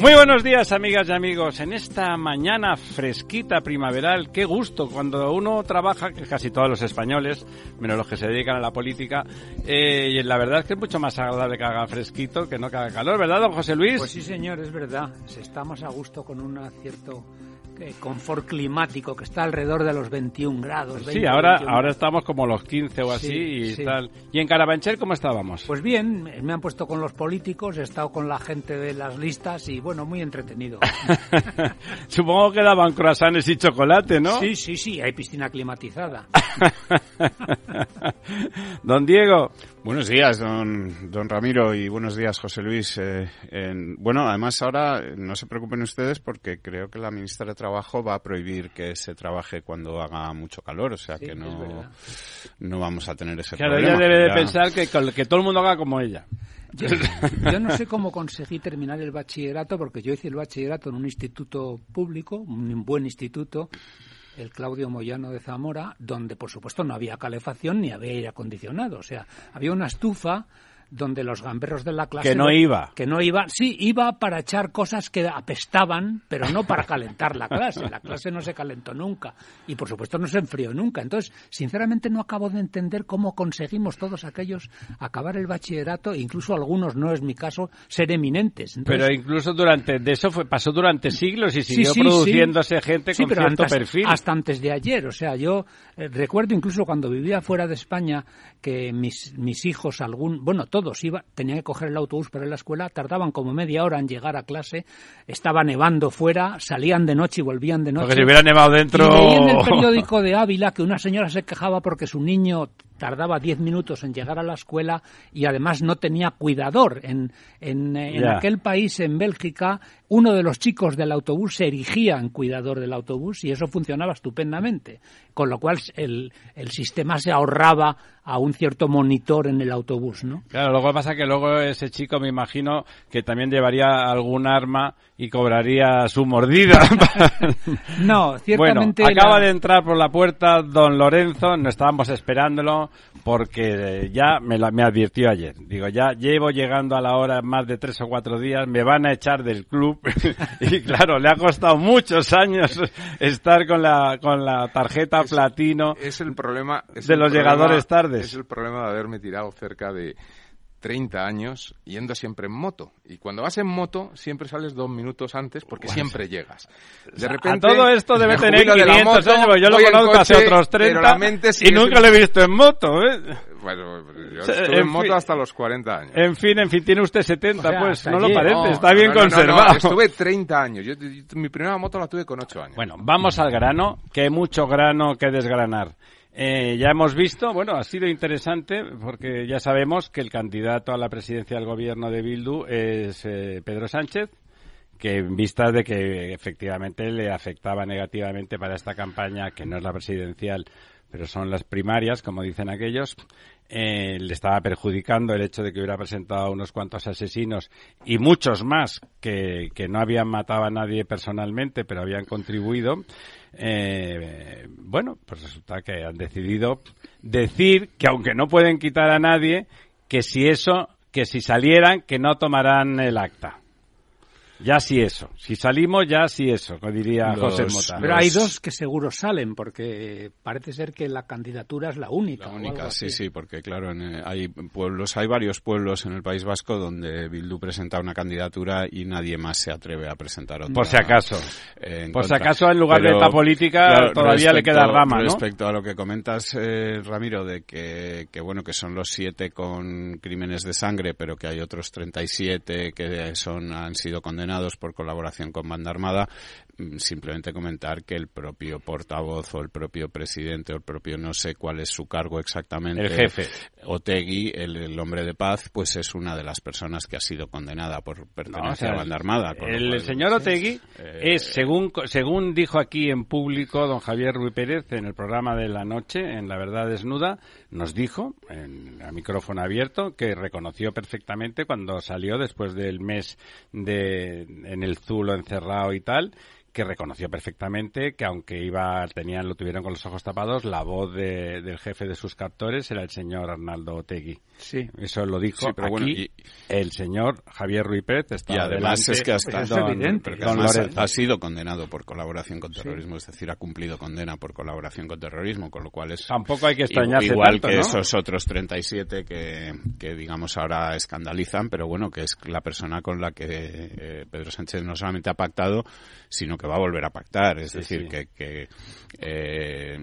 Muy buenos días, amigas y amigos. En esta mañana fresquita primaveral, qué gusto cuando uno trabaja, que casi todos los españoles, menos los que se dedican a la política, eh, y la verdad es que es mucho más agradable que haga fresquito que no que haga calor, ¿verdad, don José Luis? Pues sí, señor, es verdad. Estamos a gusto con un cierto confort climático que está alrededor de los 21 grados. 20, sí, ahora, 21 ahora estamos como los 15 o así Sí, y sí. tal. ¿Y en Carabanchel cómo estábamos? Pues bien, me han puesto con los políticos, he estado con la gente de las listas y bueno, muy entretenido. Supongo que daban croissants y chocolate, ¿no? Sí, sí, sí, hay piscina climatizada. don Diego. Buenos días, don, don Ramiro, y buenos días, José Luis. Eh, en- bueno, además ahora no se preocupen ustedes porque creo que la ministra de Trabajo va a prohibir que se trabaje cuando haga mucho calor, o sea Sí, que no, no vamos a tener ese Claro, problema. ella debe de pensar que, que todo el mundo haga como ella. Yo, yo no sé cómo conseguí terminar el bachillerato, porque yo hice el bachillerato en un instituto público, un buen instituto, el Claudio Moyano de Zamora, donde por supuesto no había calefacción ni había aire acondicionado. O sea, había una estufa donde los gamberros de la clase... Que no iba. Que no iba, sí, iba para echar cosas que apestaban, pero no para calentar la clase. La clase no se calentó nunca y por supuesto no se enfrió nunca. Entonces, sinceramente no acabo de entender cómo conseguimos todos aquellos acabar el bachillerato, e incluso algunos, no es mi caso, ser eminentes. Entonces, Pero incluso durante, de eso fue, pasó durante siglos y siguió sí, produciéndose gente con pero cierto hasta, perfil. hasta antes de ayer. O sea, yo eh, recuerdo incluso cuando vivía fuera de España que mis, mis hijos, algún, bueno, todos iba, tenían que coger el autobús para ir a la escuela, tardaban como media hora en llegar a clase, estaba nevando fuera, salían de noche y volvían de noche. Porque si hubiera nevado dentro... Y leí en el periódico de Ávila que una señora se quejaba porque su niño tardaba 10 minutos en llegar a la escuela y además no tenía cuidador. En, en, eh, en aquel país, en Bélgica, uno de los chicos del autobús se erigía en cuidador del autobús y eso funcionaba estupendamente. Con lo cual el, el sistema se ahorraba a un cierto monitor en el autobús, ¿no? Claro, luego pasa que luego ese chico me imagino que también llevaría algún arma y cobraría su mordida. No, ciertamente... Bueno, acaba la- de entrar por la puerta don Lorenzo, no estábamos esperándolo porque eh, ya me, la- me advirtió ayer. Digo, ya llevo llegando a la hora más de tres o cuatro días, me van a echar del club y claro, le ha costado muchos años estar con la, con la tarjeta platino. Es el problema. es de el los problema- llegadores tardes. Es el problema de haberme tirado cerca de 30 años yendo siempre en moto. Y cuando vas en moto, siempre sales dos minutos antes porque siempre llegas. De repente, a todo esto debe tener jubilo de la 500 moto, años, yo lo conozco hace coche, otros pero 30 la mente y nunca siendo- lo he visto en moto. ¿eh? Bueno, yo estuve en en moto fin. hasta los 40 años. En fin, en fin, tiene usted 70, O sea, pues no lo parece, No, está bien no, no, no, no, conservado. estuve 30 años. Yo- yo- mi primera moto la tuve con 8 años. Bueno, vamos al grano, que hay mucho grano que desgranar. Eh, ya hemos visto, bueno, ha sido interesante porque ya sabemos que el candidato a la presidencia del gobierno de Bildu es eh, Pedro Sánchez, que en vista de que efectivamente le afectaba negativamente para esta campaña, que no es la presidencial, pero son las primarias, como dicen aquellos, eh, le estaba perjudicando el hecho de que hubiera presentado a unos cuantos asesinos y muchos más que, que no habían matado a nadie personalmente, pero habían contribuido. Eh, bueno, pues resulta que han decidido decir que aunque no pueden quitar a nadie, que si eso, que si salieran, que no tomarán el acta. Ya sí eso. Si salimos, ya sí eso, como diría Los- José Mota. Pero hay dos que seguro salen, porque parece ser que la candidatura es la única. La única, sí, sí, porque claro, en, eh, hay pueblos, hay varios pueblos en el País Vasco donde Bildu presenta una candidatura y nadie más se atreve a presentar otra. Por si acaso. eh, Por si acaso, en lugar de esta política, todavía le queda rama, ¿no? Respecto a lo que comentas, eh, Ramiro, de que, que bueno, que son los siete con crímenes de sangre, pero que hay otros 37 que son, han sido condenados por colaboración con banda armada, simplemente comentar que el propio portavoz o el propio presidente o el propio no sé cuál es su cargo exactamente. El jefe. Otegui, el, el hombre de paz, pues es una de las personas que ha sido condenada por No, pertenecer o sea, a banda armada. El cual, señor Otegui eh, es, según, según dijo aquí en público don Javier Ruiz Pérez en el programa de la noche, en La Verdad Desnuda, nos dijo, en, a micrófono abierto, que reconoció perfectamente cuando salió después del mes de, en el Zulo encerrado y tal, que reconoció perfectamente que aunque iba tenían lo tuvieron con los ojos tapados la voz de- del jefe de sus captores era el señor Arnaldo Otegui Sí. eso lo dijo Sí, pero aquí bueno, y- el señor Javier Ruiz Pérez está Y además es que hasta Pues es don- evidente. don además Lorenzo. ha sido condenado por colaboración con terrorismo, es decir, ha cumplido condena por colaboración con terrorismo, con lo cual es Tampoco hay que extrañarse igual tanto, que ¿no? esos otros 37 que, que digamos ahora escandalizan, pero bueno, que es la persona con la que eh, Pedro Sánchez no solamente ha pactado, sino que va a volver a pactar, es Sí, decir, sí. que, que eh,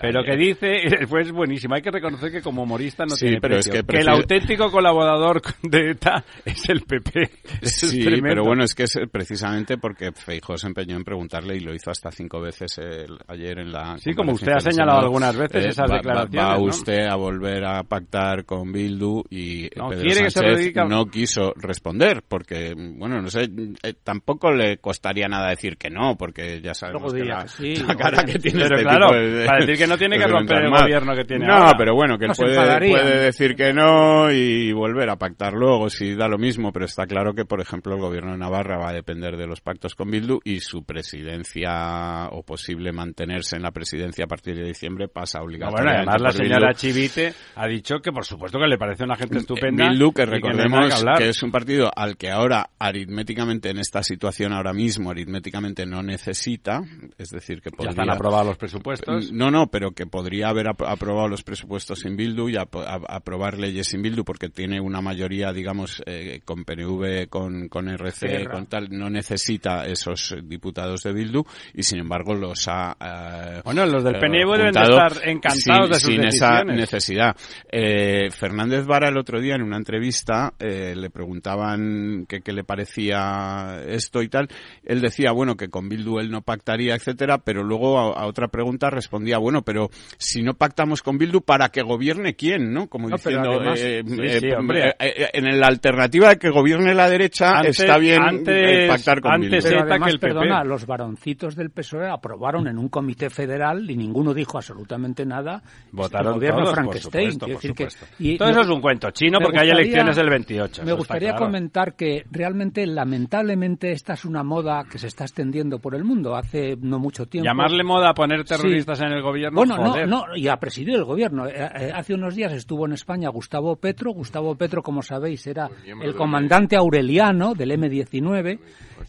Pero que eh, dice, pues buenísimo, hay que reconocer que como humorista no Sí, tiene pero es precio. que el auténtico colaborador de ETA es el PP. Es Sí, pero bueno, es que es precisamente porque Feijóo se empeñó en preguntarle y lo hizo hasta cinco veces el- ayer en la. Sí, como usted ha señalado algunas veces Eh, esas va- declaraciones, Va, ¿no? usted a volver a pactar con Bildu y No, Pedro quiere que se no quiso responder porque, bueno, no sé, eh, tampoco le costaría nada decir que no porque ya sabemos que la, que sí, la cara que tiene Pero este claro, tipo de- para decir que no tiene que romper el gobierno que tiene No, ahora. pero bueno, que él puede, decir que no y volver a pactar luego si da lo mismo, pero está claro que, por ejemplo, el gobierno de Navarra va a depender de los pactos con Bildu y su presidencia o posible mantenerse en la presidencia a partir de diciembre pasa No, obligatoriamente. bueno, además la señora Bildu. Chivite ha dicho que por supuesto que le parece una gente estupenda. Bildu, que recordemos que que es un partido al que ahora aritméticamente en esta situación ahora mismo aritméticamente no necesita, es decir que Ya podría están aprobados los presupuestos. no, no, pero que podría haber ap- aprobado los presupuestos sin Bildu y aprobar leyes sin Bildu porque tiene una mayoría, digamos, eh, con PNV, con, con RC, con tal, no necesita esos diputados de Bildu y sin embargo los ha... eh, Bueno, los del eh, PNV deben de estar encantados sin, de sus sin esa necesidad. Eh, Fernández Vara el otro día en una entrevista eh, le preguntaban qué le parecía esto y tal. Él decía, bueno, que con Bildu él no pactaría, etcétera, pero luego a, a otra pregunta respondía, bueno, pero si no pactamos con Bildu, ¿para que gobierne quién? ¿no? Como No, diciendo, además- eh, Sí, eh, sí, hombre. eh, en la alternativa de que gobierne la derecha Antes- está bien eh, antes- pactar con antes Bildu. Pero además, que el PP. perdona, los varoncitos del PSOE aprobaron en un comité federal y ninguno dijo absolutamente nada. Votaron el gobierno todos, Frankenstein. por supuesto, quiero por decir que- supuesto. y Todo eso es un cuento chino porque hay elecciones el 28. Me gustaría claro. comentar que realmente, lamentablemente, esta es una moda que se está extendiendo por el mundo hace no mucho tiempo. Llamarle moda a poner terroristas en el gobierno, Bueno, joder. no, no, y a presidir el gobierno. Eh, eh, hace unos días estuvo en España Gustavo Petro. Gustavo Petro, como sabéis, era el comandante aureliano del M-19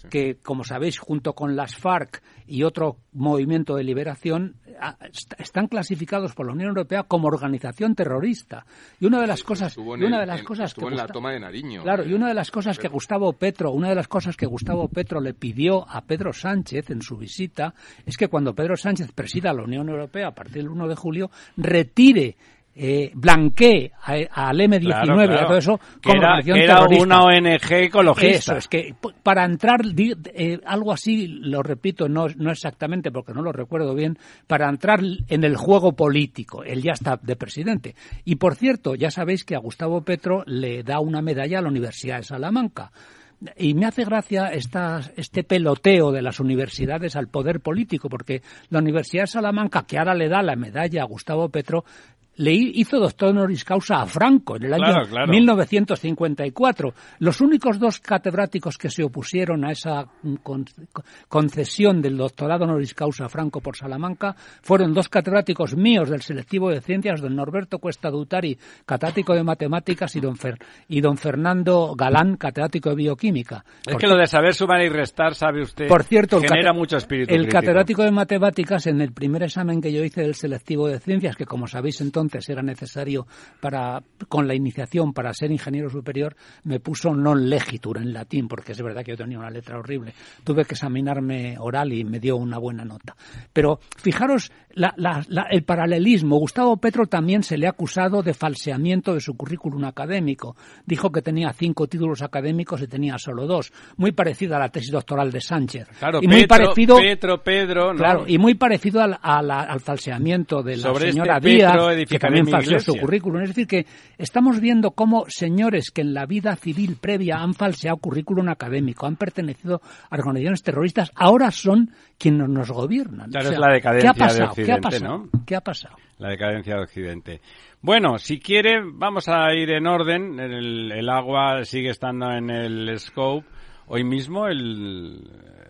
que, como sabéis, junto con las FARC y otro movimiento de liberación, están clasificados por la Unión Europea como organización terrorista. Y una de las cosas, y una de las cosas que en la toma de Nariño. Claro, y una de las cosas que Gustavo Petro, una de las cosas que Gustavo Petro le pidió a Pedro Sánchez en su visita es que cuando Pedro Sánchez presida la Unión Europea a partir del 1 de julio retire eh, blanquee al M19 y todo eso como era, una ONG ecologista. Eso, es que para entrar, eh, algo así, lo repito, no, no exactamente porque no lo recuerdo bien, para entrar en el juego político. Él ya está de presidente. Y por cierto, ya sabéis que a Gustavo Petro le da una medalla a la Universidad de Salamanca. Y me hace gracia esta, este peloteo de las universidades al poder político, porque la Universidad de Salamanca, que ahora le da la medalla a Gustavo Petro, le hizo doctor honoris causa a Franco en el año 1954. Los únicos dos catedráticos que se opusieron a esa concesión del doctorado honoris causa a Franco por Salamanca fueron dos catedráticos míos del selectivo de ciencias, don Norberto Cuesta Dutari, catedrático de matemáticas, y don, y don Fernando Galán, catedrático de bioquímica. Es que lo de saber sumar y restar, sabe usted, por cierto, genera mucho espíritu El catedrático de matemáticas, en el primer examen que yo hice del selectivo de ciencias, que como sabéis entonces era necesario para, con la iniciación para ser ingeniero superior, me puso non legitur en latín, porque es verdad que yo tenía una letra horrible. Tuve que examinarme oral y me dio una buena nota. Pero fijaros el paralelismo. Gustavo Petro también se le ha acusado de falseamiento de su currículum académico. Dijo que tenía cinco títulos académicos y tenía solo dos. Muy parecida a la tesis doctoral de Sánchez. Claro, y muy parecido, Pedro, Claro, y muy parecido al, al, falseamiento de la este señora Díaz, que también falseó su currículum. Es decir, que estamos viendo cómo señores que en la vida civil previa han falseado currículum académico, han pertenecido a organizaciones terroristas, ahora son quienes nos gobiernan. Claro, es la decadencia ¿qué ha pasado? de Occidente, ¿Qué ha pasado? ¿no? ¿Qué ha pasado? La decadencia de Occidente. Bueno, si quiere, vamos a ir en orden. El, el agua sigue estando en el scope. Hoy mismo el,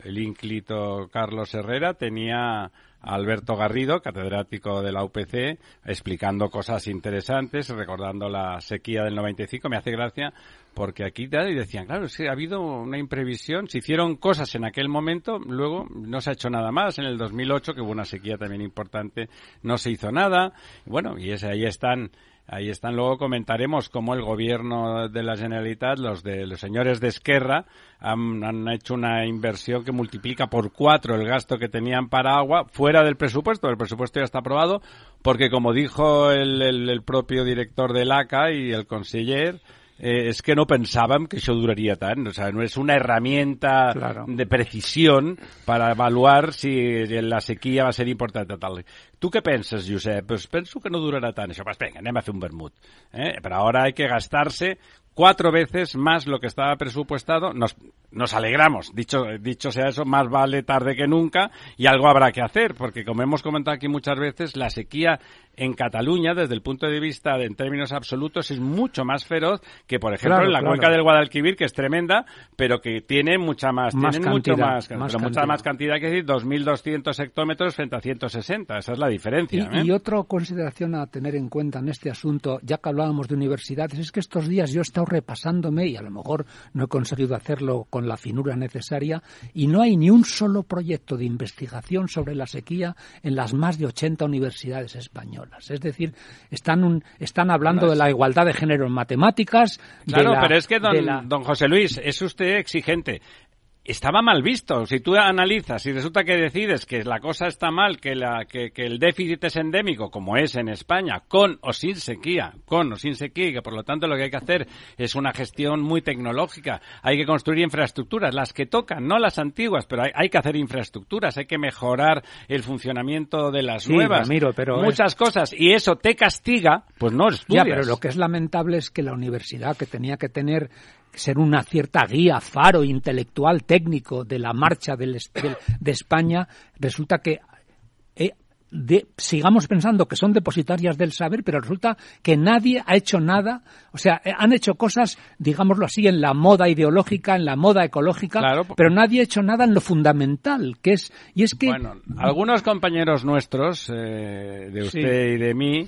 el ínclito Carlos Herrera tenía Alberto Garrido, catedrático de la UPC, explicando cosas interesantes, recordando la sequía del 95. Me hace gracia porque aquí decían, claro, es ha habido una imprevisión, se hicieron cosas en aquel momento, luego no se ha hecho nada más. En el 2008, que hubo una sequía también importante, no se hizo nada. Bueno, y ahí están Ahí están. Luego comentaremos cómo el gobierno de la Generalitat, los de los señores de Esquerra, han, hecho una inversión que multiplica por cuatro el gasto que tenían para agua fuera del presupuesto. El presupuesto ya está aprobado porque, como dijo el, el propio director del ACA y el conseller, eh, es que no pensaban que eso duraría tan. O sea, no es una herramienta de precisión para evaluar si la sequía va a ser importante tal. ¿Tú qué piensas, Josep? Pues pienso que no durará tan eso. Pues venga, anem a hacer un vermut. Eh? Pero ahora hay que gastarse cuatro veces más lo que estaba presupuestado. Nos, nos alegramos, dicho, dicho sea eso, más vale tarde que nunca y algo habrá que hacer, porque como hemos comentado aquí muchas veces, la sequía en Cataluña, desde el punto de vista de, en términos absolutos, es mucho más feroz que, por ejemplo, en la cuenca del Guadalquivir, que es tremenda, pero que tiene mucha más, más mucho más, mucha más cantidad, que decir, 2.200 hectómetros frente a 160. Esa es la diferencia. Y, ¿eh? otra consideración a tener en cuenta en este asunto, ya que hablábamos de universidades, es que estos días yo he estado repasándome y a lo mejor no he conseguido hacerlo con la finura necesaria y no hay ni un solo proyecto de investigación sobre la sequía en las más de 80 universidades españolas. Es decir, están, están hablando de la igualdad de género en matemáticas. Claro, pero es que, don, don José Luis, es usted exigente estaba mal visto. Si tú analizas y resulta que decides que la cosa está mal, que, la, que, que, el déficit es endémico, como es en España, con o sin sequía, con o sin sequía, y que por lo tanto lo que hay que hacer es una gestión muy tecnológica. Hay que construir infraestructuras, las que tocan, no las antiguas, pero hay, que hacer infraestructuras, hay que mejorar el funcionamiento de las nuevas. pero muchas cosas. Y eso te castiga, pues no estudias. Ya, pero lo que es lamentable es que la universidad, que tenía que tener ser una cierta guía, faro intelectual, técnico de la marcha del, de España, resulta que eh, sigamos pensando que son depositarias del saber, pero resulta que nadie ha hecho nada, o sea, eh, han hecho cosas, digámoslo así, en la moda ideológica, en la moda ecológica, pero nadie ha hecho nada en lo fundamental, que es, y es que... Bueno, algunos compañeros nuestros, eh, de usted y de mí,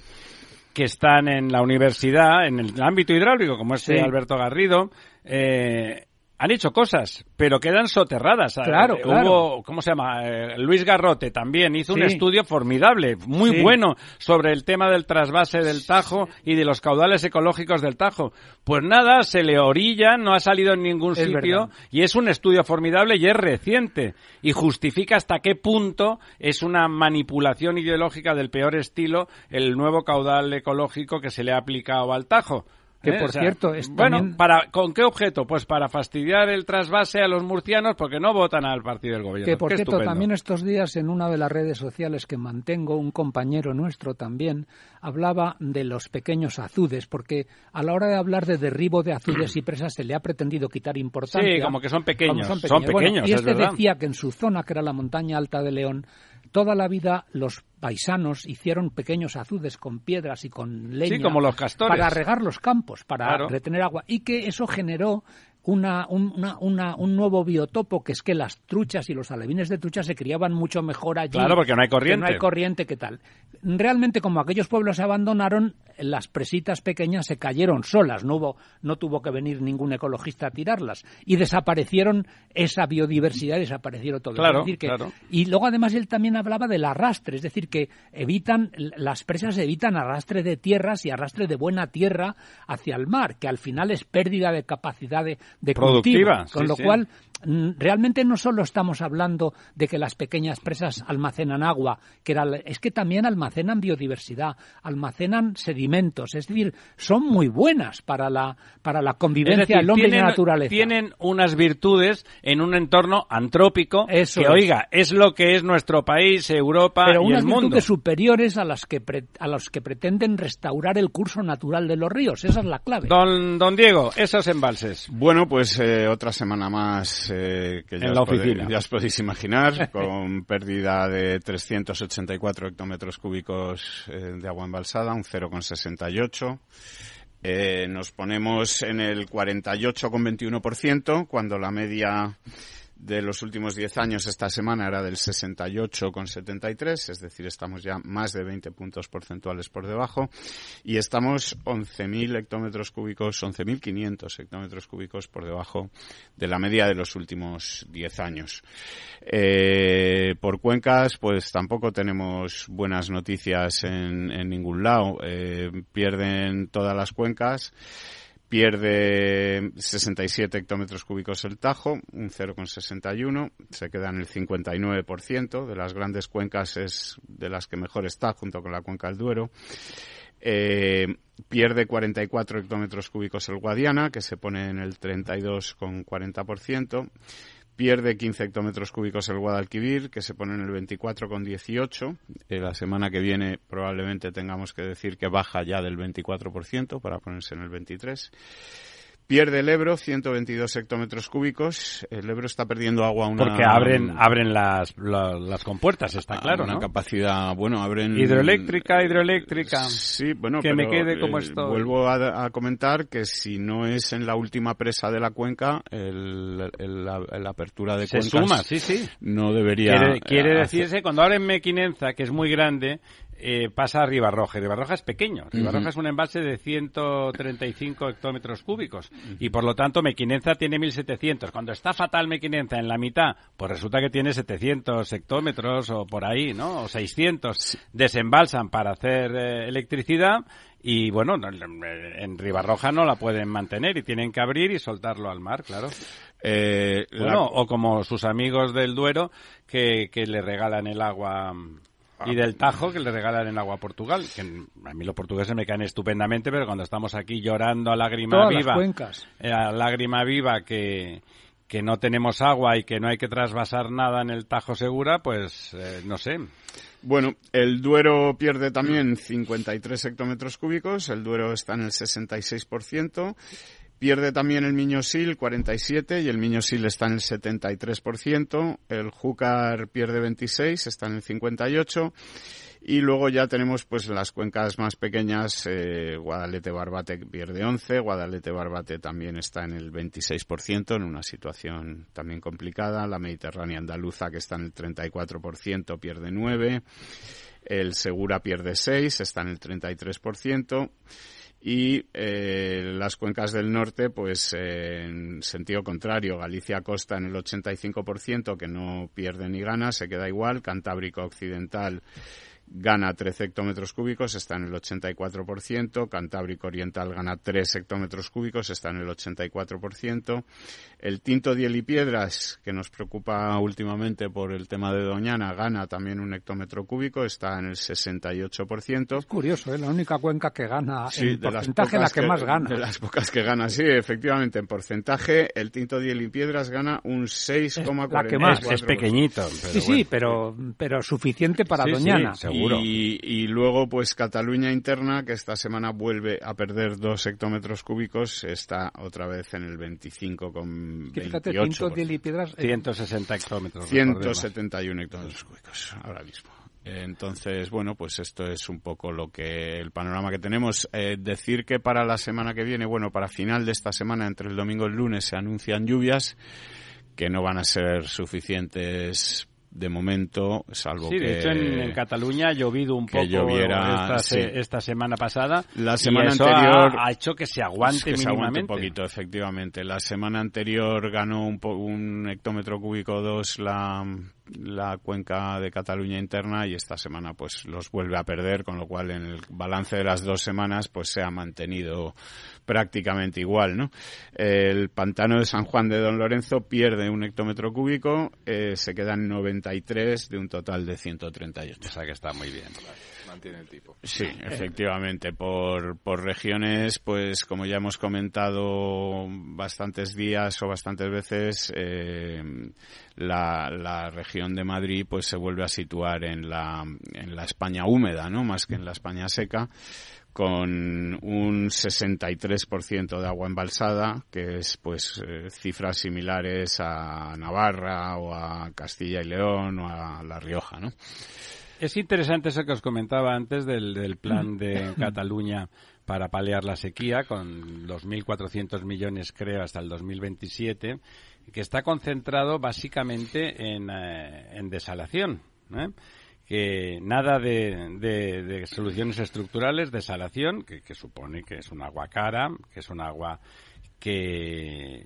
que están en la universidad, en el ámbito hidráulico, como este Alberto Garrido, eh, han hecho cosas, pero quedan soterradas. Claro, Eh, claro. Hubo, ¿cómo se llama? Eh, Luis Garrote también hizo un estudio formidable, muy Sí. bueno, sobre el tema del trasvase del Tajo y de los caudales ecológicos del Tajo. Pues nada, se le orilla, no ha salido en ningún Es sitio verdad. y es un estudio formidable y es reciente y justifica hasta qué punto es una manipulación ideológica del peor estilo el nuevo caudal ecológico que se le ha aplicado al Tajo. Que, ¿Eh? por O sea, cierto, es bueno, también- para ¿con qué objeto? Pues para fastidiar el trasvase a los murcianos porque no votan al partido del gobierno. Que por Qué cierto, estupendo. también estos días en una de las redes sociales que mantengo, un compañero nuestro también hablaba de los pequeños azudes, porque a la hora de hablar de derribo de azudes y presas se le ha pretendido quitar importancia. Sí, como que son pequeños, son Bueno, pequeños, y es este decía que en su zona, que era la montaña alta de León, toda la vida los paisanos hicieron pequeños azudes con piedras y con leña Sí, como los castores. para regar los campos, para Claro. retener agua y que eso generó una, un, una- una- un nuevo biotopo que es que las truchas y los alevines de trucha se criaban mucho mejor allí. Claro, porque no hay corriente. no hay corriente, ¿qué tal? Realmente, como aquellos pueblos se abandonaron, las presitas pequeñas se cayeron solas, no hubo, no tuvo que venir ningún ecologista a tirarlas y desaparecieron esa biodiversidad, desaparecieron todo. Claro, Es decir que- claro. Y luego además él también hablaba del arrastre, es decir que evitan las presas evitan arrastre de tierras y arrastre de buena tierra hacia el mar, que al final es pérdida de capacidad de, de Productiva, cultivo, con sí, lo sí. cual realmente no solo estamos hablando de que las pequeñas presas almacenan agua, que era, es que también almacenan biodiversidad, almacenan sedimentos, es decir, son muy buenas para la, para la convivencia decir, del hombre y tienen, la naturaleza. tienen unas virtudes en un entorno antrópico Eso que, es. oiga, es lo que es nuestro país, Europa pero y unas el mundo. virtudes superiores a las que pre- a los que pretenden restaurar el curso natural de los ríos, esa es la clave. Don, don Diego, esos embalses. Bueno, pues eh, otra semana más eh, que ya En os, la pode- oficina. ya os podéis imaginar, con pérdida de 384 hectómetros cúbicos eh, de agua embalsada, un 0,68. Eh, nos ponemos en el 48,21%, cuando la media de los últimos 10 años esta semana era del 68,73, es decir, estamos ya más de 20 puntos porcentuales por debajo y estamos 11.000 hectómetros cúbicos, 11.500 hectómetros cúbicos por debajo de la media de los últimos 10 años. Eh, por cuencas, pues tampoco tenemos buenas noticias en, en ningún lado. Eh, pierden todas las cuencas pierde 67 hectómetros cúbicos el Tajo, un 0,61, se queda en el 59%, de las grandes cuencas es de las que mejor está, junto con la cuenca del Duero. Eh, pierde 44 hectómetros cúbicos el Guadiana, que se pone en el 32,40%. Pierde 15 hectómetros cúbicos el Guadalquivir, que se pone en el 24,18. Eh, la semana que viene probablemente tengamos que decir que baja ya del 24% para ponerse en el 23%. Pierde el Ebro 122 hectómetros cúbicos. El Ebro está perdiendo agua una... Porque abren, abren las, la- las compuertas, está a claro, una ¿no? capacidad, bueno, abren... Hidroeléctrica, hidroeléctrica. Sí, bueno, Que me pero, quede como eh, estoy. Vuelvo a, a comentar que si no es en la última presa de la cuenca, el, el- la, la apertura de Se cuencas suma, sí, sí. no debería... Quiere, quiere eh, decirse, cuando abren Mequinenza, que es muy grande, eh, pasa a Ribarroja. Ribarroja es pequeño. Ribarroja es un embalse de 135 hectómetros cúbicos. Y por lo tanto, Mequinenza tiene 1.700. Cuando está fatal Mequinenza en la mitad, pues resulta que tiene 700 hectómetros o por ahí, ¿no? O 600. Desembalsan para hacer eh, electricidad. Y bueno, no, en Ribarroja no la pueden mantener y tienen que abrir y soltarlo al mar, claro. eh, la- Bueno, o como sus amigos del Duero que, que le regalan el agua mm, y del Tajo que le regalan el agua a Portugal. Que a mí los portugueses me caen estupendamente, pero cuando estamos aquí llorando a lágrima Todas viva, las cuencas. eh, a lágrima viva que que no tenemos agua y que no hay que trasvasar nada en el Tajo Segura, pues eh, no sé. Bueno, el Duero pierde también 53 hectómetros cúbicos, el Duero está en el 66%, pierde también el Miñosil 47 y el Miñosil está en el 73%, el Júcar pierde 26, está en el 58 y luego ya tenemos pues las cuencas más pequeñas, eh, Guadalete Barbate pierde 11, Guadalete Barbate también está en el 26%, en una situación también complicada, la Mediterránea Andaluza que está en el 34% pierde 9, el Segura pierde 6, está en el 33%, y eh, las cuencas del norte, pues en sentido contrario, Galicia Costa en el 85%, que no pierde ni gana, se queda igual, Cantábrico Occidental gana 13 hectómetros cúbicos, está en el 84%, Cantábrico Oriental gana 3 hectómetros cúbicos, está en el 84%, el Tinto Diel y Piedras, que nos preocupa últimamente por el tema de Doñana, gana también un hectómetro cúbico, está en el 68%. Es curioso, ¿eh? la única cuenca que gana en porcentaje, la que, más gana. De las pocas que gana, sí, efectivamente, en porcentaje, el Tinto Diel y Piedras gana un 6,44%. Es, pequeñito. sí, sí, pero, pero suficiente para Doñana. Y, luego, pues Cataluña interna, que esta semana vuelve a perder dos hectómetros cúbicos, está otra vez en el 25 con Fíjate, 160 hectómetros. 171 hectómetros cúbicos ahora mismo. Entonces, bueno, pues esto es un poco lo que el panorama que tenemos. Eh, decir que para la semana que viene, bueno, para final de esta semana, entre el domingo y el lunes, se anuncian lluvias que no van a ser suficientes de momento, salvo sí, que... de hecho en, Cataluña ha llovido un poco lloviera, esta, semana pasada. La semana anterior... Ha, hecho que se aguante que mínimamente. un poquito, efectivamente. La semana anterior ganó un, un hectómetro cúbico 2 la, la cuenca de Cataluña interna y esta semana pues los vuelve a perder, con lo cual en el balance de las dos semanas pues se ha mantenido prácticamente igual, ¿no? El pantano de San Juan de Don Lorenzo pierde un hectómetro cúbico, eh, se quedan 93 de un total de 138. O sea que está muy bien Sí, efectivamente. Por, por regiones, pues como ya hemos comentado bastantes días o bastantes veces, eh, la, la región de Madrid pues se vuelve a situar en la, en la España húmeda, ¿no? Más que en la España seca con un 63% de agua embalsada, que es pues eh, cifras similares a Navarra o a Castilla y León o a La Rioja, ¿no? Es interesante eso que os comentaba antes del, plan de Cataluña para paliar la sequía, con 2.400 millones, creo, hasta el 2027, que está concentrado básicamente en, eh, desalación. ¿eh? que nada de, soluciones estructurales, desalación, que supone que es un agua cara, que es un agua que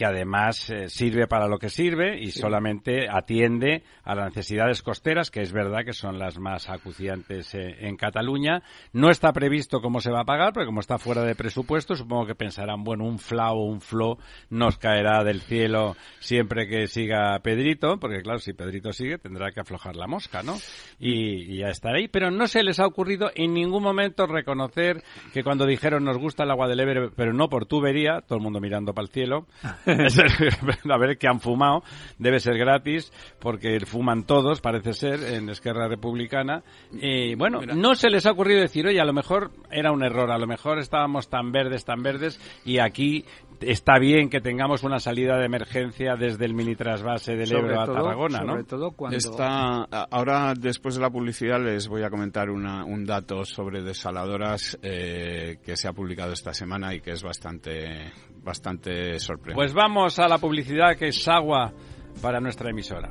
que además eh, sirve para lo que sirve y solamente atiende a las necesidades costeras, que es verdad que son las más acuciantes eh, en Cataluña. No está previsto cómo se va a pagar, porque como está fuera de presupuesto, supongo que pensarán, bueno, un FLA o un FLO nos caerá del cielo siempre que siga Pedrito, porque claro, si Pedrito sigue tendrá que aflojar la mosca, ¿no? Y, ya estará ahí. Pero no se les ha ocurrido en ningún momento reconocer que cuando dijeron nos gusta el agua del Ebre, pero no por tubería, todo el mundo mirando para el cielo, a ver qué han fumado, debe ser gratis, porque fuman todos, parece ser, en Esquerra Republicana. Y bueno, no se les ha ocurrido decir, oye, a lo mejor era un error, a lo mejor estábamos tan verdes, tan verdes, y aquí está bien que tengamos una salida de emergencia desde el mini trasvase del Ebro a Tarragona, ¿no? todo cuando... Está, ahora, después de la publicidad, les voy a comentar una, un dato sobre desaladoras eh, que se ha publicado esta semana y que es bastante, bastante sorprendente. Pues vamos a la publicidad que es agua para nuestra emisora.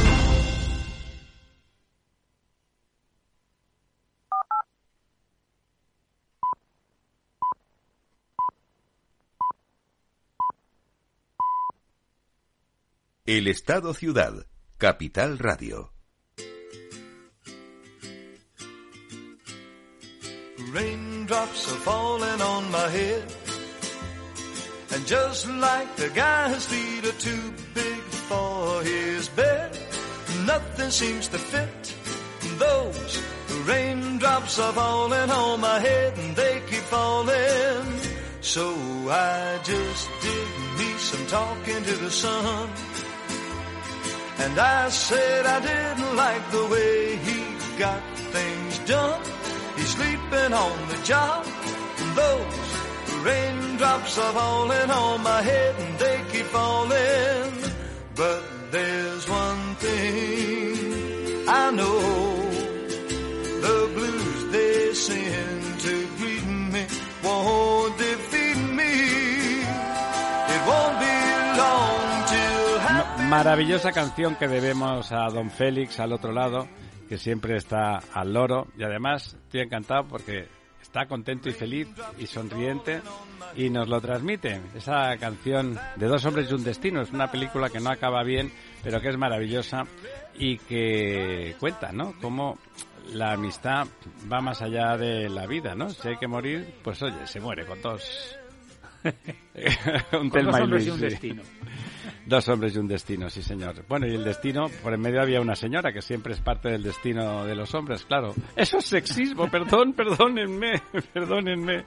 El Estado Ciudad, Capital Radio. Raindrops are falling on my head. And just like the guy whose feet are too big for his bed, nothing seems to fit. Those raindrops are falling on my head and they keep falling. So I just did me some talking to the sun. And I said I didn't like the way he got things done. He's sleeping on the job. And those raindrops are falling on my head and they keep falling. But there's one thing I know. Maravillosa canción que debemos a don Félix al otro lado, que siempre está al loro y además estoy encantado porque está contento y feliz y sonriente y nos lo transmite. Esa canción de Dos hombres y un destino es una película que no acaba bien, pero que es maravillosa y que cuenta, ¿no? Cómo la amistad va más allá de la vida, ¿no? Si hay que morir, pues oye, se muere con dos. un dos y hombres y Luis, un sí. destino. Dos hombres y un destino, sí señor. Bueno, y el destino, por en medio había una señora que siempre es parte del destino de los hombres, claro. Eso es sexismo, perdón, perdónenme, perdónenme.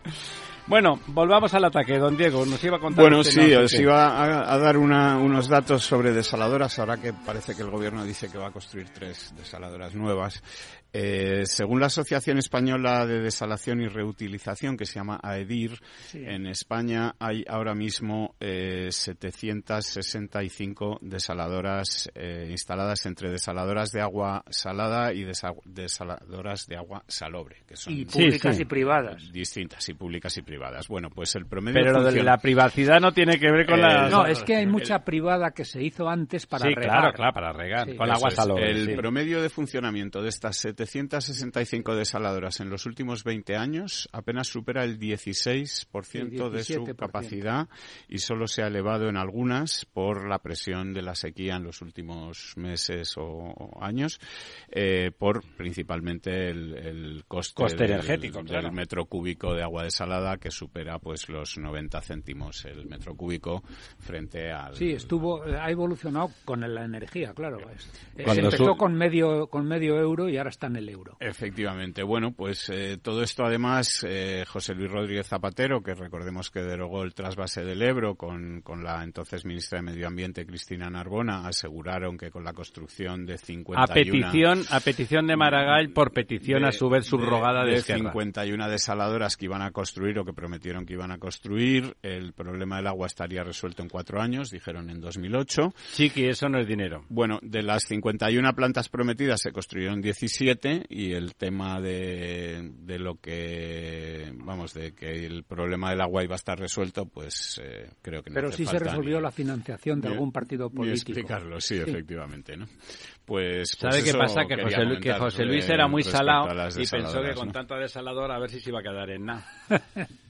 Bueno, volvamos al ataque, don Diego, nos iba a contar... Bueno, sí, no os iba a, a dar una- unos datos sobre desaladoras, ahora que parece que el gobierno dice que va a construir tres desaladoras nuevas. Eh, según la Asociación Española de Desalación y Reutilización, que se llama AEDIR, Sí. en España hay ahora mismo eh, 765 desaladoras eh, instaladas entre desaladoras de agua salada y desa- desaladoras de agua salobre, que son Y públicas sí. y privadas. distintas y públicas y privadas. Bueno, pues el promedio Pero lo de la privacidad no tiene que ver con Eh, la... No, es que hay mucha privada que se hizo antes para sí, regar. claro, claro, para regar, Sí. con Eso agua es. salobre. El sí. promedio de funcionamiento de estas 765 desaladoras en los últimos 20 años apenas supera el 16% de su 17%. capacidad y solo se ha elevado en algunas por la presión de la sequía en los últimos meses o, años, eh, por principalmente el, el coste, Coste del- energético, del claro. metro cúbico de agua desalada que supera pues los 90 céntimos el metro cúbico frente al Sí, estuvo, ha evolucionado con la energía, claro. Es- eh, se empezó su- con medio con medio euro y ahora está el euro. Efectivamente. Bueno, pues eh, todo esto además, eh, José Luis Rodríguez Zapatero, que recordemos que derogó el trasvase del Ebro con, con la entonces ministra de Medio Ambiente, Cristina Narbona, aseguraron que con la construcción de 51... A petición, a petición de Maragall, por petición a su vez subrogada de, de Esquerra. 51 desaladoras que iban a construir o que prometieron que iban a construir. El problema del agua estaría resuelto en cuatro años, dijeron en 2008. Sí, que eso no es dinero. Bueno, de las 51 plantas prometidas se construyeron 17 y el tema de, de lo que, vamos, de que el problema del agua iba a estar resuelto, pues eh, creo que no Pero sí se falta resolvió ni- la financiación de ni- algún partido ni político. explicarlo, sí, efectivamente, ¿no? Pues, pues ¿Sabe qué eso pasa? Que José, Luis, que José Luis era muy salado y pensó que con ¿no? tanta desaladora a ver si se iba a quedar en nada.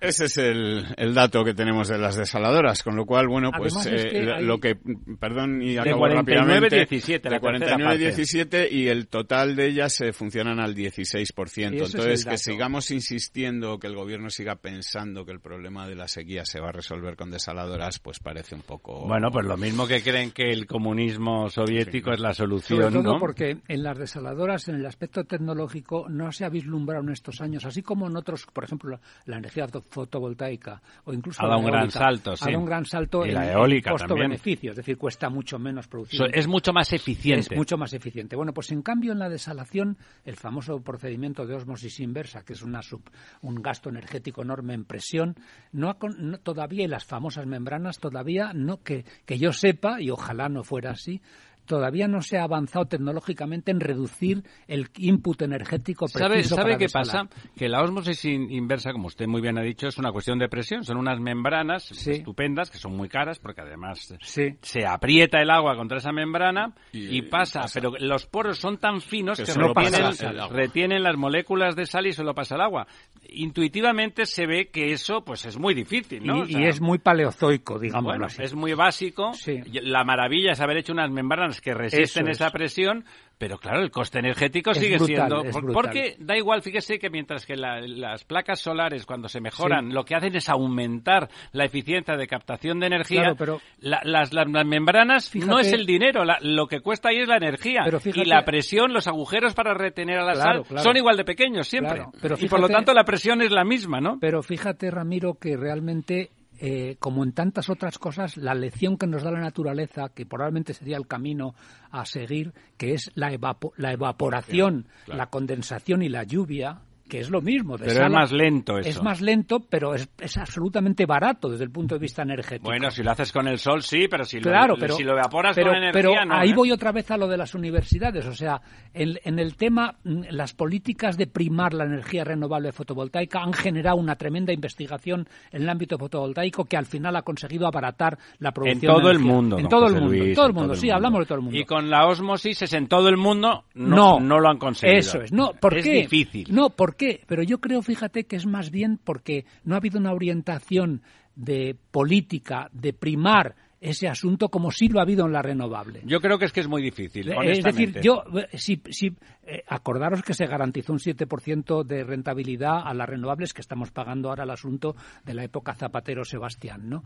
Ese es el, el dato que tenemos de las desaladoras, con lo cual, bueno, pues Además es eh, que lo- hay- lo que, perdón, y acabo 49, rápidamente, 17, la de tercera 49 parte. 17 y el total de ellas eh, funcionan al 16%. Y ese es Entonces, que sigamos insistiendo, que el gobierno siga pensando que el problema de la sequía se va a resolver con desaladoras, pues parece un poco... Bueno, pues lo mismo que creen que el comunismo soviético es la Sobre solución, todo ¿no? porque en las desaladoras, en el aspecto tecnológico, no se ha vislumbrado en estos años, así como en otros, por ejemplo, la energía fo- fotovoltaica o incluso Ha dado un gran salto, ha sí. dado un gran salto Y en, la en eólica también. costo-beneficio, es decir, cuesta mucho menos producir. So- es mucho más eficiente. Es mucho más eficiente. Bueno, pues en cambio en la desalación, el famoso procedimiento de osmosis inversa, que es una sub- un gasto energético enorme en presión, no, ha no- todavía y las famosas membranas todavía no que, que yo sepa y ojalá no fuera así. Todavía no se ha avanzado tecnológicamente en reducir el input energético preciso ¿Sabe, sabe para qué desalar. pasa? Que la ósmosis in- inversa, como usted muy bien ha dicho, es una cuestión de presión. Son unas membranas Sí. estupendas, que son muy caras, porque además Sí. se aprieta el agua contra esa membrana y, Y pasa, pasa. Pero los poros son tan finos Que que, solo retienen, las moléculas de sal y solo pasa el agua. Intuitivamente se ve que eso pues es muy difícil, ¿no? Y, O sea, y es muy paleozoico, digamos bueno, así. es muy básico. Sí. La maravilla es haber hecho unas membranas que resisten es. esa presión, pero claro, el coste energético Es sigue brutal, siendo. porque da igual, fíjese que mientras que la- las placas solares, cuando se mejoran, lo que hacen es aumentar la eficiencia de captación de energía. Claro, pero- la- las, las- membranas Fíjate- no es el dinero, la- lo que cuesta ahí es la energía. Pero fíjate- y la presión, los agujeros para retener a la Claro, sal claro. son igual de pequeños siempre. Y por lo tanto la presión es la misma, ¿no? Pero fíjate, Ramiro, que realmente, eh, como en tantas otras cosas, la lección que nos da la naturaleza, que probablemente sería el camino a seguir, que es la, evapo- la evaporación, la condensación y la lluvia, que es lo mismo. Pero es más lento eso. Es más lento, pero es, es absolutamente barato desde el punto de vista energético. Bueno, si lo haces con el sol, sí, pero si, Claro, lo, pero, si lo evaporas pero, con energía, pero no. ahí ¿eh? voy otra vez a lo de las universidades. O sea, en, en el tema, mm, las políticas de primar la energía renovable fotovoltaica han generado una tremenda investigación en el ámbito fotovoltaico que al final ha conseguido abaratar la producción. En todo de el mundo. En todo el mundo. Luis, en todo el mundo, sí, hablamos de todo el mundo. Y con la osmosis es en todo el mundo, no, no, lo han conseguido. Eso es. No, ¿por es qué? difícil. No, ¿por qué? Pero yo creo, fíjate, que es más bien porque no ha habido una orientación de política, de primar ese asunto como sí lo ha habido en la renovable. Yo creo que es que es muy difícil, Es decir, yo, eh, si, si, eh, acordaros que se garantizó un 7% de rentabilidad a las renovables que estamos pagando ahora el asunto de la época Zapatero-Sebastián, ¿no?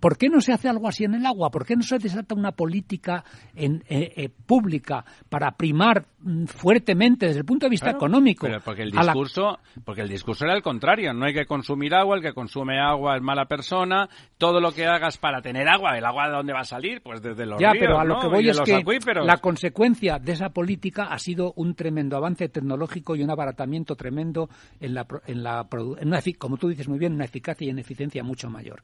¿Por qué no se hace algo así en el agua? ¿Por qué no se desata una política en- eh, eh, pública para primar mm, fuertemente desde el punto de vista Claro, económico? Pero porque el la- discurso, porque el discurso era el contrario, no hay que consumir agua, el que consume agua es mala persona, todo lo que hagas para tener agua, el agua de dónde va a salir, pues desde los Ya, ríos, pero a lo ¿no? que voy es que acuíferos. la consecuencia de esa política ha sido un tremendo avance tecnológico y un abaratamiento tremendo en la, en la en una como tú dices muy bien, una eficacia y en eficiencia mucho mayor.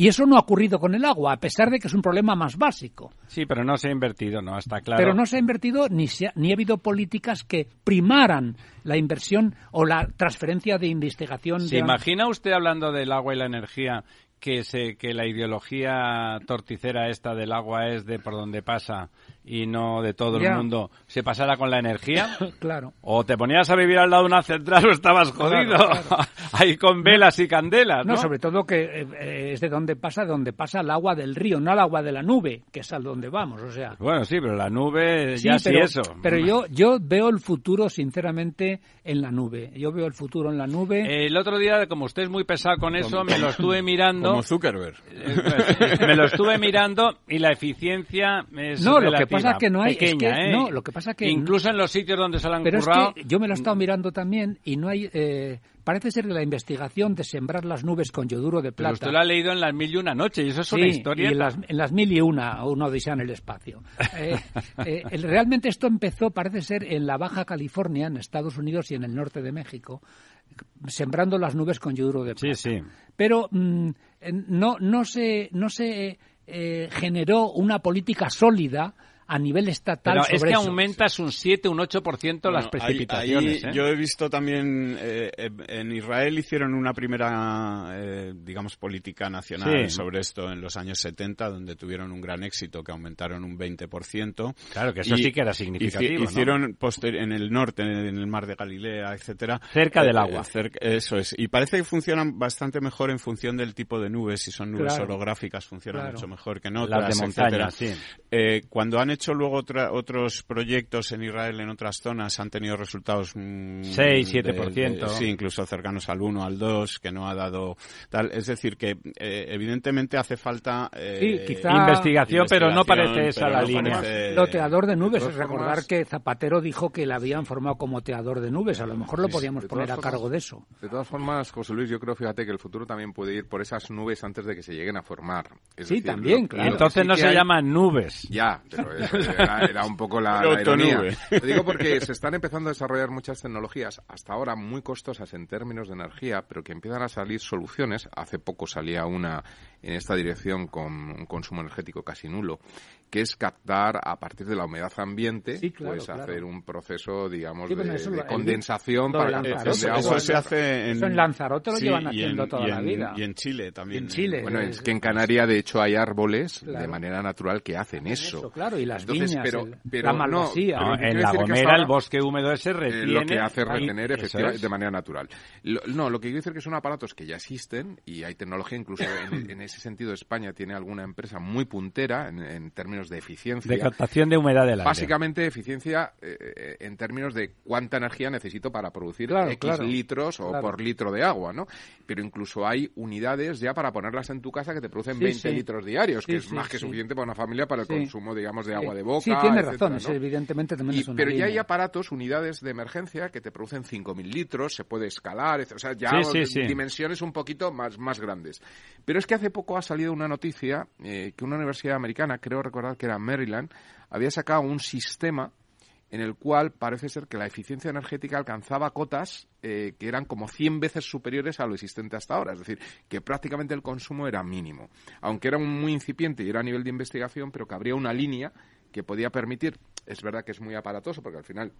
Y eso no ha ocurrido con el agua, a pesar de que es un problema más básico. Sí, pero no se ha invertido, no, está claro. Pero no se ha invertido ni, se ha, ni ha habido políticas que primaran la inversión o la transferencia de investigación. ¿Se de- imagina usted hablando del agua y la energía que se que la ideología torticera esta del agua es de por donde pasa y no de todo Ya. el mundo se pasara con la energía? Claro. O te ponías a vivir al lado de una central o estabas jodido. claro. Ahí con velas y candelas, ¿no? No, sobre todo que eh, eh, es de donde pasa, de donde pasa el agua del río, no el agua de la nube, que es al donde vamos, o sea. Bueno, sí, pero la nube Sí, ya pero, sí eso. pero yo, yo veo el futuro, sinceramente, en la nube. Yo veo el futuro en la nube. El otro día, como usted es muy pesado con eso, me lo estuve mirando. Como Zuckerberg. Eh, pues, me lo estuve mirando y la eficiencia es No, lo que pasa que no hay- es que- ¿eh? no, lo que pasa que- incluso en los sitios donde se lo han pero es currado que yo me lo he estado mirando también y no hay. eh, parece ser que la investigación de sembrar las nubes con yoduro de pero plata. usted lo ha leído en las mil y una noche y eso es una historia y en las, en las mil y una, una odisea en el espacio. Eh, eh, realmente esto empezó, parece ser, en la Baja California, en Estados Unidos y en el norte de México, sembrando las nubes con yoduro de plata. Sí, sí. Pero mm, no, no se, no se eh, generó una política sólida a nivel estatal Pero sobre es que eso. aumentas un 7, un 8% las Bueno, precipitaciones. ahí- ¿eh? Yo he visto también, eh, eh, en Israel hicieron una primera, eh, digamos, política nacional Sí. sobre esto en los años 70, donde tuvieron un gran éxito, que aumentaron un 20%. Claro, que eso Y sí que era significativo, ¿no? Hicieron poster- en el norte, en el mar de Galilea, etcétera. Cerca del Eh, agua. cerca- eso es. Y parece que funcionan bastante mejor en función del tipo de nubes. Si son nubes Claro. orográficas, funcionan Claro. mucho mejor que en Las de montaña, etcétera. sí. Eh, cuando han hecho luego otra- otros proyectos en Israel, en otras zonas, han tenido resultados... mm, 6, de- 7%. de- sí, incluso cercanos al 1, al 2, que no ha dado tal. Es decir, que eh, evidentemente hace falta... eh, Sí, quizá- Investigación, pero no investigación, parece esa la no línea. parece- Loteador de nubes. de Recordar formas- que Zapatero dijo que la habían formado como teador de nubes. A lo mejor lo podíamos De poner a cargo de eso. De todas formas, José Luis, yo creo, fíjate, que el futuro también puede ir por esas nubes antes de que se lleguen a formar. Es Sí, decir, también, lo- claro. Entonces sí no se hay- llaman nubes. Ya, pero eso era, era un poco la, la ironía. Lo digo porque se están empezando a desarrollar muchas tecnologías, hasta ahora muy costosas en términos de energía, pero que empiezan a salir soluciones. Hace poco salía una en esta dirección con un consumo energético casi nulo, que es captar a partir de la humedad ambiente, Sí, claro, pues claro. hacer un proceso, digamos, Sí, de, eso condensación para la Lanzarote, obtención de Eso, agua. eso se hace en... Eso en Lanzarote lo sí, llevan y haciendo en- toda la en- vida. Y en Chile también. En Chile. Bueno, Es- es que en Canarias, de hecho, hay árboles de manera natural que hacen eso. Eso, claro, y las Entonces, viñas, pero- el- pero la no, malvasía. en La Gomera el bosque húmedo ese eh, retiene... lo que hace retener efectivamente es. de manera natural. Lo- no, lo que quiero decir que son aparatos que ya existen y hay tecnología, incluso en, en ese sentido España tiene alguna empresa muy puntera en, en términos de eficiencia. De captación de humedad del aire. Básicamente eficiencia eh, eh, en términos de cuánta energía necesito para producir Claro, X claro. litros o Claro. por litro de agua, ¿no? Pero incluso hay unidades ya para ponerlas en tu casa que te producen Sí, 20 sí. litros diarios, Sí, que es sí, más que sí. suficiente para una familia para el Sí. consumo, digamos, de agua de boca. Sí, tiene etcétera, razón. evidentemente también Y- es una pero ya hay aparatos, unidades de emergencia que te producen 5.000 litros, se puede escalar, o sea, ya sí. dimensiones un poquito más, más grandes. Pero es que hace poco ha salido una noticia eh, que una universidad americana, creo recordar que era Maryland, había sacado un sistema en el cual parece ser que la eficiencia energética alcanzaba cotas eh, que eran como 100 veces superiores a lo existente hasta ahora. Es decir, que prácticamente el consumo era mínimo. Aunque era muy incipiente y era a nivel de investigación, pero que habría una línea que podía permitir, es verdad que es muy aparatoso, porque al final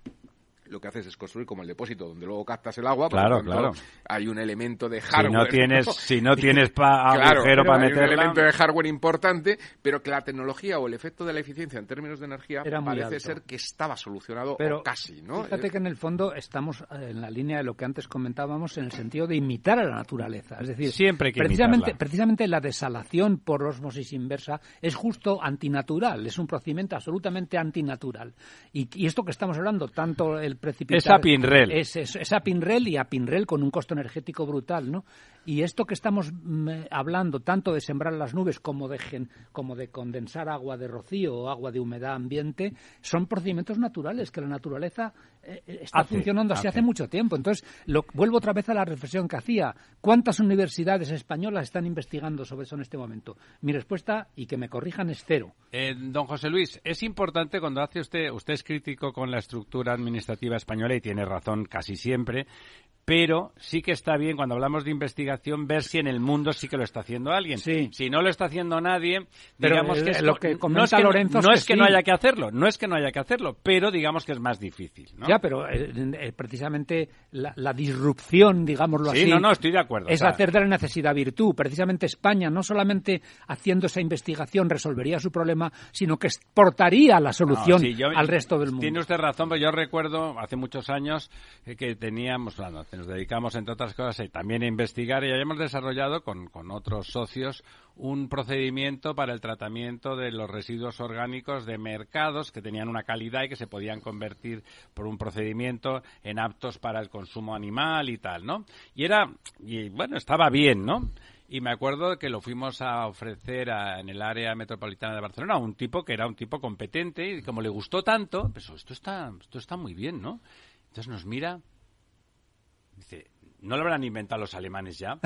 lo que haces es construir como el depósito donde luego captas el agua. por Claro, tanto, claro. Hay un elemento de Si hardware. no tienes, ¿no? si no tienes pa- Claro, agujero para hay un elemento de hardware importante, pero que la tecnología o el efecto de la eficiencia en términos de energía Era parece alto. ser que estaba solucionado Pero o casi, ¿no? Fíjate que en el fondo estamos eh, en la línea de lo que antes comentábamos en el sentido de imitar a la naturaleza. Es decir, Siempre que precisamente, imitarla. precisamente la desalación por osmosis inversa es justo antinatural, es un procedimiento absolutamente antinatural. Y, y esto que estamos hablando, tanto el precipitar... Es Apinrel. Es, es, es Apinrel y Apinrel con un costo energético brutal, ¿no? Y esto que estamos mm, hablando, tanto de sembrar las nubes como de, gen- como de condensar agua de rocío o agua de humedad ambiente, son procedimientos naturales que la naturaleza eh, eh, está Hace, funcionando así hace. hace mucho tiempo. Entonces, lo, vuelvo otra vez a la reflexión que hacía. ¿Cuántas universidades españolas están investigando sobre eso en este momento? Mi respuesta, y que me corrijan, es cero. Eh, don José Luis, es importante cuando hace usted, usted es crítico con la estructura administrativa española y tiene razón casi siempre, pero sí que está bien cuando hablamos de investigación ver si en el mundo sí que lo está haciendo alguien. Sí. Si no lo está haciendo nadie, Pero, digamos que es lo que no es que, Lorenzo no es que sí. no haya que hacerlo, no es que no haya que hacerlo, pero digamos que es más difícil. ¿no? Ya, pero eh, eh, precisamente la, la disrupción, digámoslo Sí, así. no, no, estoy de acuerdo. Es o sea, hacer de la necesidad virtud. Precisamente España, no solamente haciendo esa investigación resolvería su problema, sino que exportaría la solución No, sí, yo- al resto del mundo. Tiene usted razón, pero yo recuerdo hace muchos años eh, que teníamos, bueno, nos dedicamos entre otras cosas eh, también a investigar y habíamos desarrollado con, con otros socios un procedimiento para el tratamiento de los residuos orgánicos de mercados que tenían una calidad y que se podían convertir por un procedimiento en aptos para el consumo animal y tal, ¿no? Y era, y bueno, estaba bien, ¿no? Y me acuerdo que lo fuimos a ofrecer a- en el área metropolitana de Barcelona a un tipo que era un tipo competente y como le gustó tanto, pues esto está, esto está muy bien, ¿no? Entonces nos mira, dice, ¿no lo habrán inventado los alemanes ya?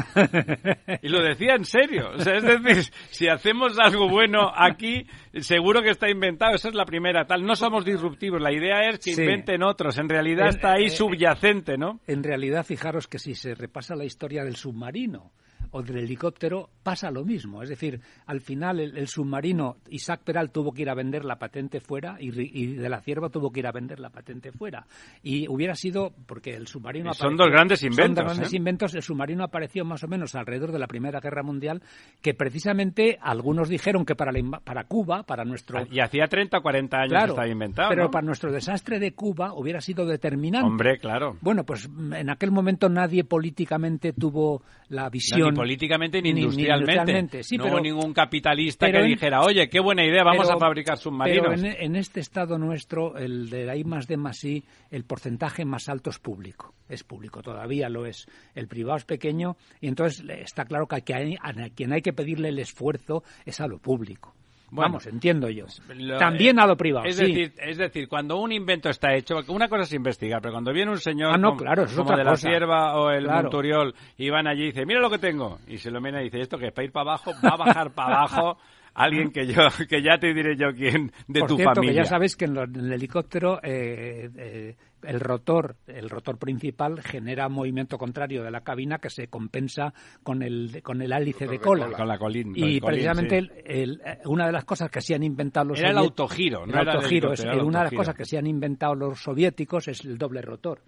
Y lo decía en serio. O sea, es decir, si hacemos algo bueno aquí, seguro que está inventado. Esa es la primera tal. No somos disruptivos. La idea es que Sí. inventen otros. En realidad Eh, está ahí eh, subyacente, ¿no? En realidad, fijaros que si se repasa la historia del submarino o del helicóptero, pasa lo mismo. Es decir, al final el, el submarino, Isaac Peral tuvo que ir a vender la patente fuera y, y de la cierva tuvo que ir a vender la patente fuera. Y hubiera sido, porque el submarino... Son dos grandes son inventos, dos grandes ¿eh? inventos. El submarino apareció más o menos alrededor de la Primera Guerra Mundial, que precisamente algunos dijeron que para, la para Cuba, para nuestro... Y hacía 30 o 40 años que estaba inventado. pero ¿no? para nuestro desastre de Cuba hubiera sido determinante. Hombre, claro. Bueno, pues en aquel momento nadie políticamente tuvo la visión. Políticamente ni ni industrialmente. industrialmente, sí, no pero- hubo ningún capitalista que en- dijera, oye, qué buena idea, vamos Pero- a fabricar submarinos. Pero en, en este estado nuestro, el de la I más D más I, el porcentaje más alto es público. Es público, todavía lo es. El privado es pequeño y entonces está claro que a quien hay que pedirle el esfuerzo es a lo público. Bueno, Vamos, entiendo yo. Lo- También a lo privado, Es sí. decir, es decir, cuando un invento está hecho, una cosa es investigar, pero cuando viene un señor Ah, no, como, claro, eso es como otra de la. Sierva o el Claro. Monturiol y van allí y dice, mira lo que tengo, y se lo mira y dice, esto que es para ir para abajo, va a bajar para abajo alguien que yo que ya te diré yo quién de Por tu cierto, familia. que ya sabes que en el helicóptero eh, eh, el rotor, el rotor principal genera movimiento contrario de la cabina que se compensa con el con el hélice de cola. Con la colín. con Y colín, precisamente sí. el- el- una de las cosas que se han inventado los Era el autogiro, no el era el autogiro, es- era una de las cosas que se han inventado los soviéticos es el doble rotor.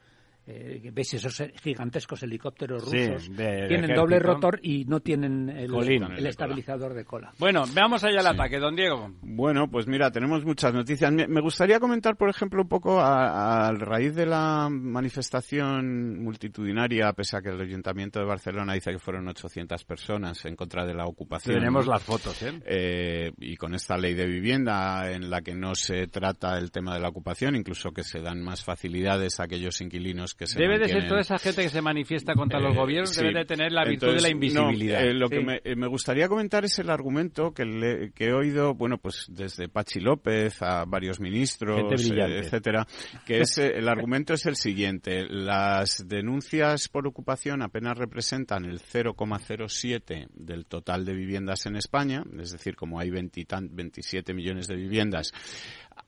Eh, ¿Veis esos gigantescos helicópteros Sí, rusos? de- tienen de doble rotor y no tienen el, Colín. el estabilizador de cola. Bueno, veamos allá el Sí. ataque, don Diego. Bueno, pues mira, tenemos muchas noticias. Me, gustaría comentar, por ejemplo, un poco a, a raíz de la manifestación multitudinaria, pese a que el Ayuntamiento de Barcelona dice que fueron 800 personas en contra de la ocupación. Tenemos las fotos, ¿eh? Eh, y con esta ley de vivienda en la que no se trata el tema de la ocupación, incluso que se dan más facilidades a aquellos inquilinos que se Debe de ser mantienen- toda esa gente que se manifiesta contra los eh, gobiernos, sí. debe de tener la virtud Entonces, de la invisibilidad. no, eh, lo Sí. que me, eh, me gustaría comentar es el argumento que, le- que he oído, bueno, pues desde Pachi López a varios ministros, eh, etcétera, que es el argumento es el siguiente: las denuncias por ocupación apenas representan el 0,07 del total de viviendas en España, es decir, como hay 20 y tan- 27 millones de viviendas.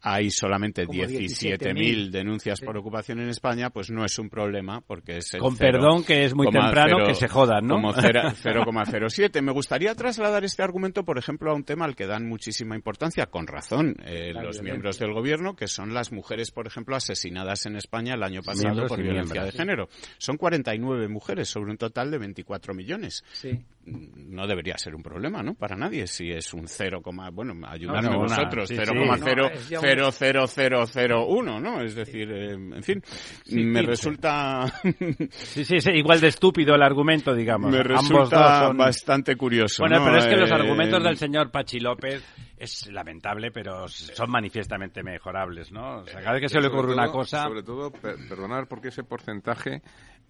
Hay solamente Como 17.000 17.000 denuncias Sí. por ocupación en España, pues no es un problema porque es el Con perdón, que es muy temprano, que se jodan, ¿no? Como cera- 0,07. Me gustaría trasladar este argumento, por ejemplo, a un tema al que dan muchísima importancia, con razón, eh, los miembros del gobierno, que son las mujeres, por ejemplo, asesinadas en España el año pasado Miembros por violencia miembros. de género. Son 49 mujeres sobre un total de 24 millones. Sí. No debería ser un problema, ¿no? Para nadie. Si es un 0, bueno, ayudadme Bueno, una- vosotros, sí, sí. 0,00001, ¿no? Es decir, eh, en fin, me 15. resulta Sí, sí, sí, igual de estúpido el argumento, digamos. me Ambos resulta dos son... bastante curioso. Bueno, ¿no? pero es que los Eh, argumentos del señor Pachi López es lamentable, pero son manifiestamente mejorables, ¿no? O sea, cada vez que se le Sobre ocurre una todo- cosa... Sobre todo, per- perdonar porque ese porcentaje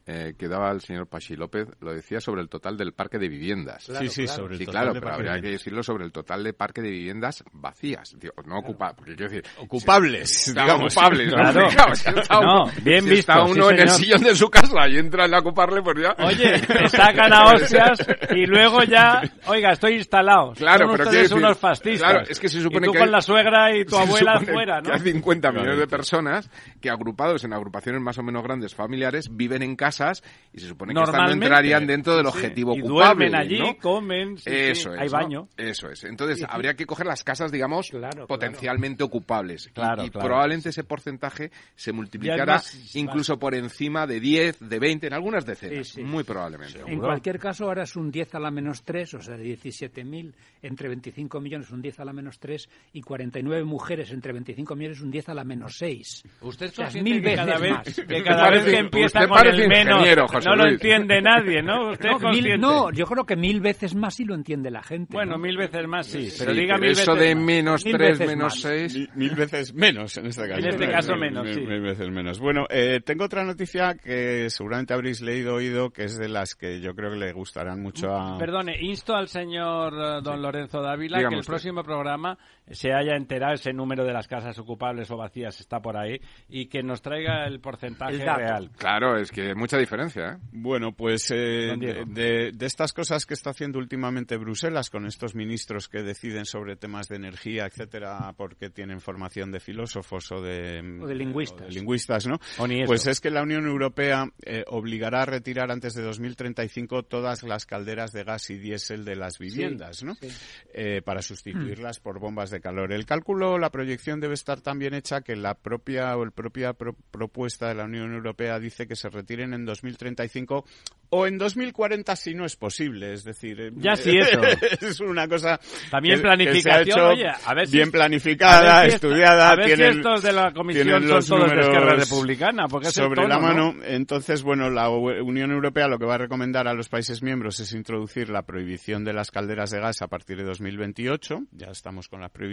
eh, que daba el señor Pachi López lo decía sobre el total del parque de viviendas. sí, sí, sobre el Sí, total claro, de pero habría que decirlo sobre el total de parque de viviendas vacías, digo, no ocupadas, porque quiero decir, Ocupables, Claro, digamos. ocupables, ¿no? Claro. Claro, si está No, uno, bien si visto, está sí, uno en el sillón de su casa y entra a ocuparle, pues ya. Oye, te sacan a hostias y luego ya, oiga, estoy instalado. Claro, Son pero ustedes decir- unos fascistas. claro, es que se supone y tú que con hay- la suegra y tu abuela fuera, que ¿no? hay 50 Claro, millones de sí. personas que agrupados en agrupaciones más o menos grandes familiares viven en casas y se supone que estas no Normalmente. entrarían dentro del Sí, objetivo y ocupable. duermen allí, ¿no? comen, sí, sí, Eso es. hay ¿no? baño. Eso es. Entonces, habría que coger las casas, digamos, Claro, potencialmente ocupables. Y- Claro, y claro. probablemente ese porcentaje se multiplicará más- incluso por encima de 10, de 20, en algunas decenas. Sí, sí. Muy probablemente. En cualquier caso, ahora es un 10 a la menos 3, o sea, de 17.000 entre 25 millones, un 10 a la menos 3, y 49 mujeres entre 25 millones, un 10 a la menos 6. Usted O sea, mil que veces cada vez, más. que Usted cada vez parece- que empieza con el menos José no lo entiende nadie, ¿no? Usted No, mil- no, yo creo que mil veces más sí lo entiende la gente. Bueno, ¿no? mil veces más sí, pero Sí, diga pero mil eso veces de más. menos Mil 3, veces menos más. 6. Mil, mil veces menos en este caso. En este caso mil- menos, mil- sí. mil veces menos. Bueno, eh, tengo otra noticia que seguramente habréis leído oído, que es de las que yo creo que le gustarán mucho a... Perdone, insto al señor eh, don Lorenzo Dávila Dígame que el próximo programa se haya enterado ese número de las casas ocupables o vacías está por ahí y que nos traiga el porcentaje El real. Claro, es que mucha diferencia, ¿eh? Bueno, pues eh, de, Diego. de- de estas cosas que está haciendo últimamente Bruselas con estos ministros que deciden sobre temas de energía, etcétera, porque tienen formación de filósofos o de, O de lingüistas. o de lingüistas, ¿no? O ni eso. Pues es que la Unión Europea eh, obligará a retirar antes de 2035 todas las calderas de gas y diésel de las viviendas, ¿no? sí. Eh, para sustituirlas por bombas de calor. El cálculo, la proyección debe estar tan bien hecha que la propia o el propia pro- propuesta de la Unión Europea dice que se retiren en 2035 o en 2040 si no es posible, es decir, eh, Ya sí, eso. es una cosa También que- que se ha planificación, hecho oye, a ver si- bien planificada, A ver si esta- estudiada, a ver si estos de la comisión tienen son los todos de Esquerra Republicana, porque sobre la mano. Entonces, bueno, la Unión Europea lo que va a recomendar a los países miembros es introducir la prohibición de las calderas de gas a partir de 2028, ya estamos con las prohibiciones,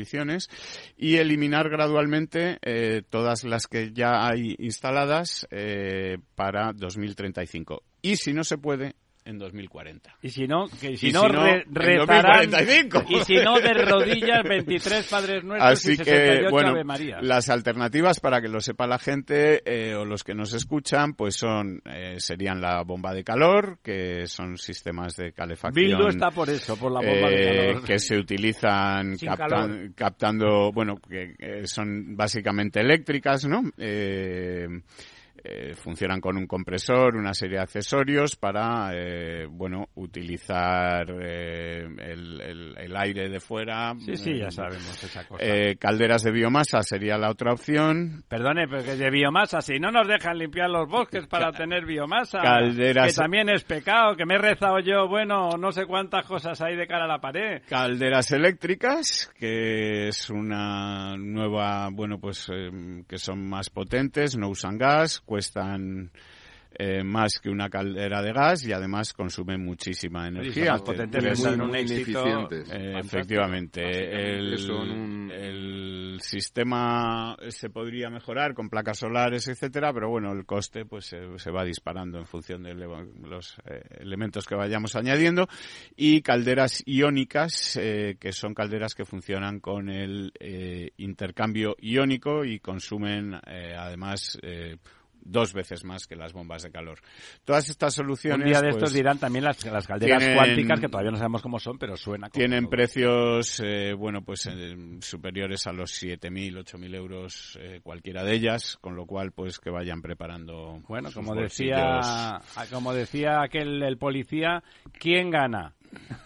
y eliminar gradualmente eh, todas las que ya hay instaladas eh, para 2035. Y si no se puede, en 2040. Y si no, que si Y no, si no, re- en rezarán, 2045. y si no, de rodillas, 23 Padres Nuestros Así y que, 68 bueno, Ave María. las alternativas para que lo sepa la gente eh, o los que nos escuchan, pues son eh, serían la bomba de calor, que son sistemas de calefacción. Bildu está por eso, por la bomba de eh, calor. que se utilizan captan- captando, bueno, que, que son básicamente eléctricas, ¿no? Eh, funcionan con un compresor, una serie de accesorios para, eh, bueno, utilizar eh, el, el- el aire de fuera. Sí, sí, ya sabemos esa cosa. eh, calderas de biomasa sería la otra opción. Perdone, pero que de biomasa, si no nos dejan limpiar los bosques para tener biomasa, calderas- que también es pecado, que me he rezado yo, bueno, no sé cuántas cosas hay de cara a la pared. Calderas eléctricas, que es una nueva, bueno, pues eh, que son más potentes, no usan gas, cuestan eh, más que una caldera de gas y además consumen muchísima energía. te- son muy, un muy éxito. ineficientes. Eh, efectivamente, el, son un- el sistema se podría mejorar con placas solares, etcétera, pero bueno, el coste pues se, se va disparando en función de los eh, elementos que vayamos añadiendo y calderas iónicas, eh, que son calderas que funcionan con el eh, intercambio iónico y consumen eh, además eh, dos veces más que las bombas de calor. Todas estas soluciones Un día de pues, estos dirán también las, las calderas tienen- cuánticas, que todavía no sabemos cómo son, pero suena como... tienen precios, eh, bueno, pues eh, superiores a los 7.000, 8.000 euros eh, cualquiera de ellas, con lo cual, pues que vayan preparando. Bueno, sus como bolsillos. decía, como decía aquel el policía, ¿quién gana?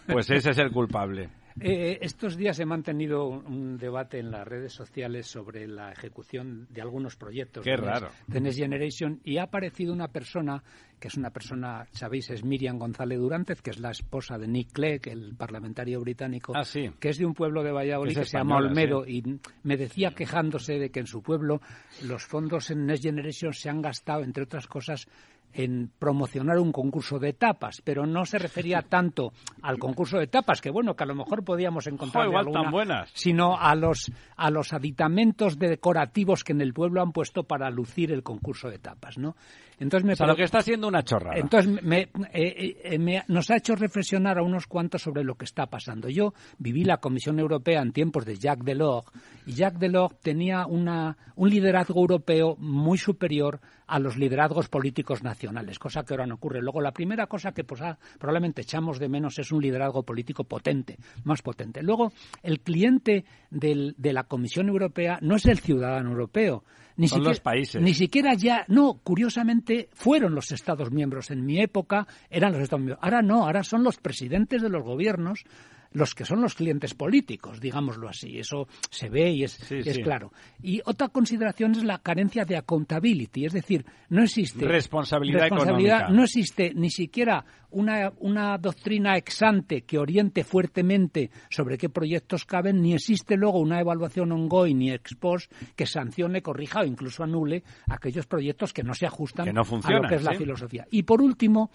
Pues ese es el culpable. Eh, estos días he mantenido un, debate en las redes sociales sobre la ejecución de algunos proyectos Qué de, Next- raro. de Next Generation y ha aparecido una persona, que es una persona, sabéis, es Miriam González Durantez, que es la esposa de Nick Clegg, el parlamentario británico, Ah, sí. que es de un pueblo de Valladolid Es que se llama Olmedo y me decía quejándose de que en su pueblo los fondos en Next Generation se han gastado, entre otras cosas, en promocionar un concurso de tapas, pero no se refería tanto al concurso de tapas, que bueno, que a lo mejor podíamos encontrar Jo, igual tan buenas. sino a los a los aditamentos decorativos que en el pueblo han puesto para lucir el concurso de tapas, ¿no? Entonces me O sea, lo que está haciendo una chorrada. entonces, me- eh, eh, eh, me- nos ha hecho reflexionar a unos cuantos sobre lo que está pasando. Yo viví la Comisión Europea en tiempos de Jacques Delors y Jacques Delors tenía una, un liderazgo europeo muy superior a los liderazgos políticos nacionales, cosa que ahora no ocurre. Luego, la primera cosa que pues, ah, probablemente echamos de menos es un liderazgo político potente, más potente. Luego, el cliente del- de la Comisión Europea no es el ciudadano europeo. Ni Son siquiera, los países. Ni siquiera ya, no, curiosamente fueron los Estados miembros. En mi época eran los Estados miembros. Ahora no, ahora son los presidentes de los gobiernos los que son los clientes políticos, digámoslo así. Eso se ve y es, Sí, y es sí. claro. Y otra consideración es la carencia de accountability, es decir, no existe Responsabilidad responsabilidad, económica. no existe ni siquiera una, una doctrina exante que oriente fuertemente sobre qué proyectos caben, ni existe luego una evaluación ongoing ni ex post que sancione, corrija o incluso anule aquellos proyectos que no se ajustan Que no a lo que es la filosofía. Y por último,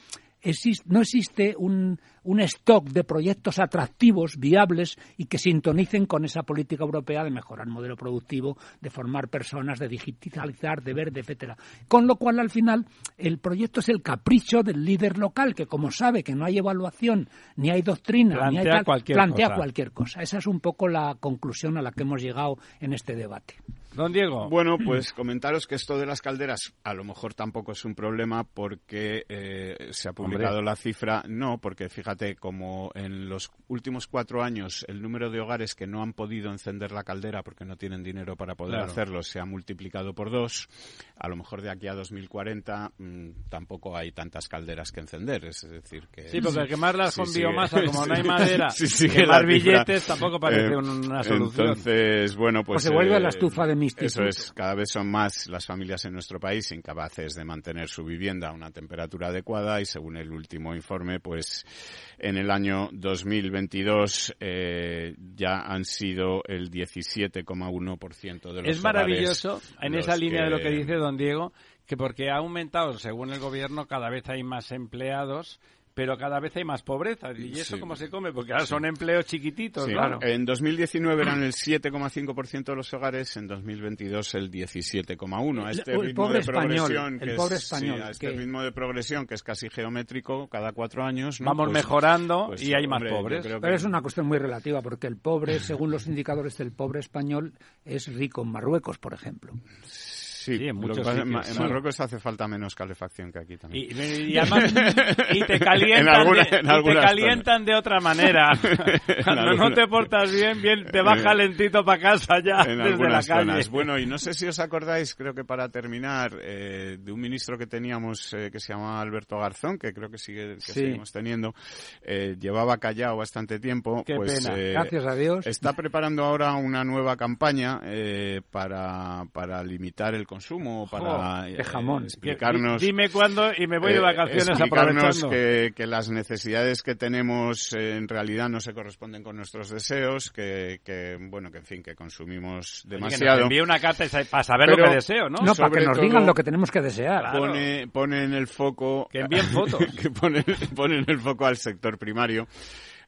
no existe un, un stock de proyectos atractivos, viables y que sintonicen con esa política europea de mejorar el modelo productivo, de formar personas, de digitalizar, de verde, etcétera. Con lo cual, al final, el proyecto es el capricho del líder local que, como sabe que no hay evaluación, ni hay doctrina, ni hay Plantea tal, cualquier plantea cosa. cualquier cosa. Esa es un poco la conclusión a la que hemos llegado en este debate. Don Diego. Bueno, pues comentaros que esto de las calderas a lo mejor tampoco es un problema porque eh, se ha publicado la cifra. No, porque fíjate, como en los últimos cuatro años el número de hogares que no han podido encender la caldera porque no tienen dinero para poder Claro. hacerlo se ha multiplicado por dos. A lo mejor de aquí a 2040 mm, tampoco hay tantas calderas que encender. Es decir, que. Sí, porque quemarlas Sí, con sí. biomasa, como no hay madera, quemar billetes tampoco parece Eh, una solución. Entonces, bueno, pues. Pues se vuelve a la eh, estufa de instituto. Eso es, cada vez son más las familias en nuestro país incapaces de mantener su vivienda a una temperatura adecuada y según el último informe, pues en el año 2022 eh, ya han sido el 17,1% de los Es maravilloso en esa línea de lo que dice don Diego, que porque ha aumentado, según el gobierno, cada vez hay más empleados, pero cada vez hay más pobreza. ¿Y eso Sí. cómo se come? Porque ahora son empleos chiquititos, Sí, claro. En 2019 eran el 7,5% de los hogares, en 2022 el 17,1%. A este El- el ritmo pobre de español, progresión, el que pobre es, sí, español, a este que- ritmo de progresión que es casi geométrico cada cuatro años. ¿no? Vamos Pues- mejorando pues, y hay más hombre, pobres. que- Pero es una cuestión muy relativa, porque el pobre, según los indicadores del pobre español, es rico en Marruecos, por ejemplo. Sí, Sí, en lo que muchos pasa sitios. en Marruecos hace falta menos calefacción que aquí también. Y, y además, y te calientan, En alguna- de, y te calientan de otra manera. Cuando no te portas bien, bien te vas En- calentito para casa ya en desde la algunas calle. zonas. Bueno, y no sé si os acordáis, creo que para terminar, eh, de un ministro que teníamos eh, que se llamaba Alberto Garzón, que creo que sigue que Sí. seguimos teniendo, eh, llevaba callado bastante tiempo. Qué pues, pena. eh, Gracias a Dios. Está preparando ahora una nueva campaña eh, para, para limitar el consumo, para qué jamón. Explicarnos... di- Dime cuándo y me voy de eh, vacaciones explicarnos aprovechando. que, que las necesidades que tenemos eh, en realidad no se corresponden con nuestros deseos, que, que, bueno, que en fin, que consumimos Oye, que demasiado. nos envíe una carta y- para saber lo Pero- que deseo, ¿no? No, para que nos digan lo que tenemos que desear. Claro. Pone, pone en el foco Que envíen fotos. que pone, pone en el foco al sector primario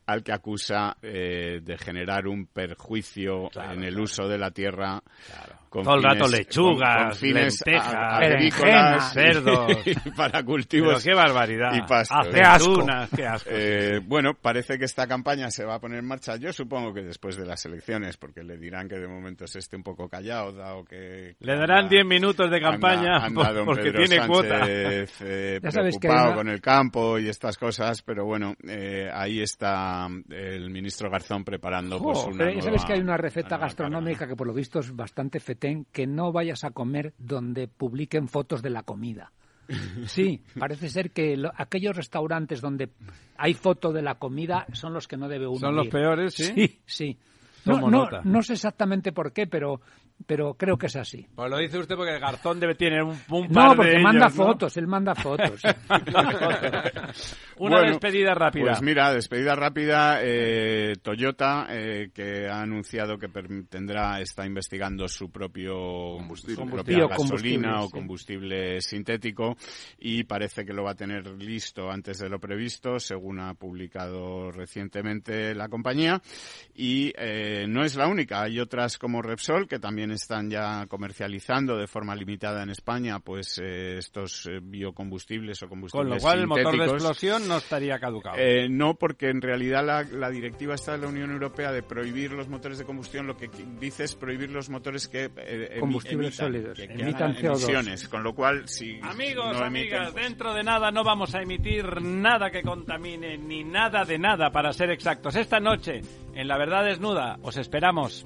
al que acusa eh, de generar un perjuicio Claro, en el claro. uso de la tierra con Todo el rato lechugas, con- con fines lentejas, berenjenas, cerdos. para Pero cultivos qué barbaridad. y pastos. Qué asco. Qué asco. Eh, bueno, parece que esta campaña se va a poner en marcha. Yo supongo que después de las elecciones, porque le dirán que de momento se esté un poco callado, dado que... Le darán 10 minutos de campaña anda- anda don porque Pedro tiene cuota. Sánchez, eh, Ya sabes que preocupado con el campo y estas cosas, pero bueno, eh, ahí está el ministro Garzón preparando pues Jo, una pero ya sabes nueva- que hay una receta una gastronómica que por lo visto es bastante que no vayas a comer donde publiquen fotos de la comida. Sí, parece ser que lo- aquellos restaurantes donde hay foto de la comida son los que no debe uno Son los peores, ¿sí? Sí, sí. No, no, no sé exactamente por qué, pero, pero creo que es así. Pues lo dice usted porque el Garzón debe tener un, un par No, de porque ellos, manda ¿no? fotos, él manda fotos. Una Bueno, despedida rápida. Pues mira, despedida rápida. eh, Toyota, eh, que ha anunciado que tendrá, está investigando su propio Combustible. su propia gasolina o sí. combustible sintético y parece que lo va a tener listo antes de lo previsto, según ha publicado recientemente la compañía. Y eh, no es la única, hay otras como Repsol que también están ya comercializando de forma limitada en España, pues eh, estos eh, biocombustibles o combustibles Con lo cual el motor de explosión no estaría caducado. Eh, no, porque en realidad la, la directiva está de la Unión Europea de prohibir los motores de combustión, lo que dice es prohibir los motores que eh, Combustibles emitan, sólidos, que- que emitan hagan CO2. emisiones, con lo cual si Amigos, no emiten, amigas, pues- dentro de nada no vamos a emitir nada que contamine, ni nada de nada, para ser exactos. Esta noche, en La Verdad Desnuda, os esperamos.